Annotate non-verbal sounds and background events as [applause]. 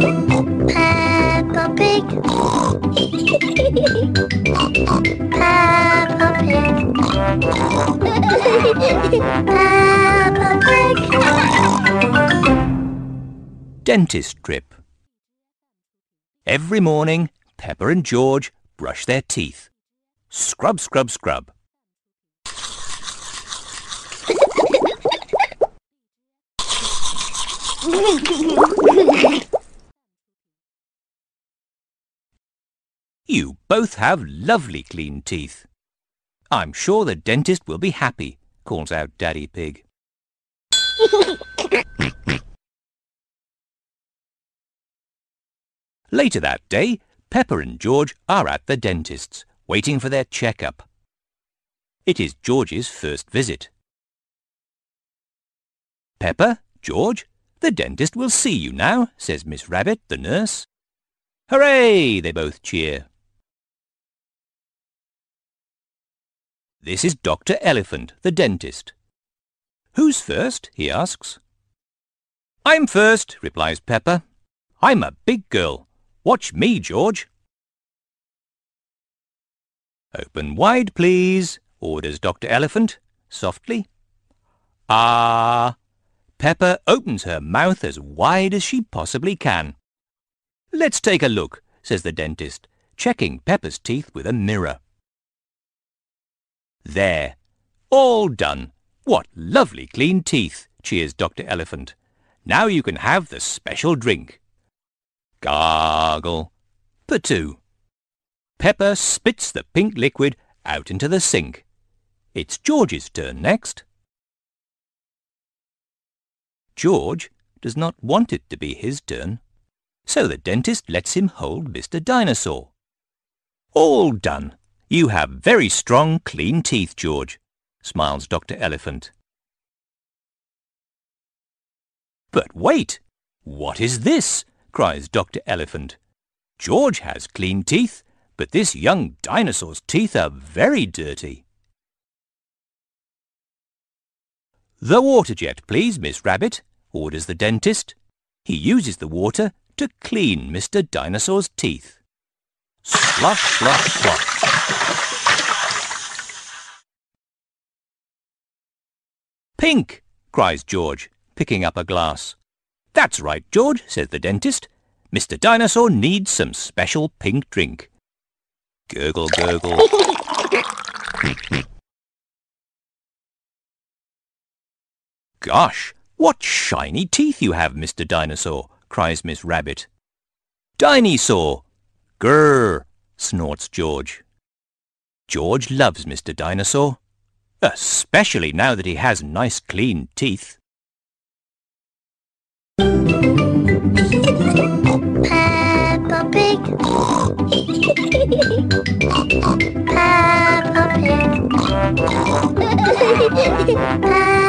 Peppa Pig. Peppa Pig. Peppa Pig. Dentist trip. Every morning, Peppa and George brush their teeth. Scrub, scrub, scrub. [laughs] You both have lovely clean teeth. I'm sure the dentist will be happy, calls out Daddy Pig. Later that day, Peppa and George are at the dentist's, waiting for their checkup. It is George's first visit. Peppa, George, the dentist will see you now, says Miss Rabbit, the nurse. Hooray! They both cheer. This is Dr. Elephant, the dentist. Who's first? he asks. I'm first, replies Peppa. I'm a big girl. Watch me, George. Open wide, please, orders Dr. Elephant, softly. Ah! Peppa opens her mouth as wide as she possibly can. Let's take a look, says the dentist, checking Peppa's teeth with a mirror. There. All done. What lovely clean teeth, cheers Dr. Elephant. Now you can have the special drink. Gargle. Patoo. Peppa spits the pink liquid out into the sink. It's George's turn next. George does not want it to be his turn, so the dentist lets him hold Mr. Dinosaur. All done. You have very strong, clean teeth, George, smiles Dr. Elephant. But wait! What is this? cries Dr. Elephant. George has clean teeth, but this young dinosaur's teeth are very dirty. The water jet, please, Miss Rabbit, orders the dentist. He uses the water to clean Mr. Dinosaur's teeth. Splosh, splosh, splosh. Pink! cries George, picking up a glass. That's right, George, says the dentist. Mr. Dinosaur needs some special pink drink. Gurgle, gurgle. Gosh, what shiny teeth you have, Mr. Dinosaur, cries Miss Rabbit. Dinosaur! Grrr, snorts George. George loves Mr. Dinosaur, especially now that he has nice clean teeth. Peppa Pig. Peppa Pig. [laughs] Peppa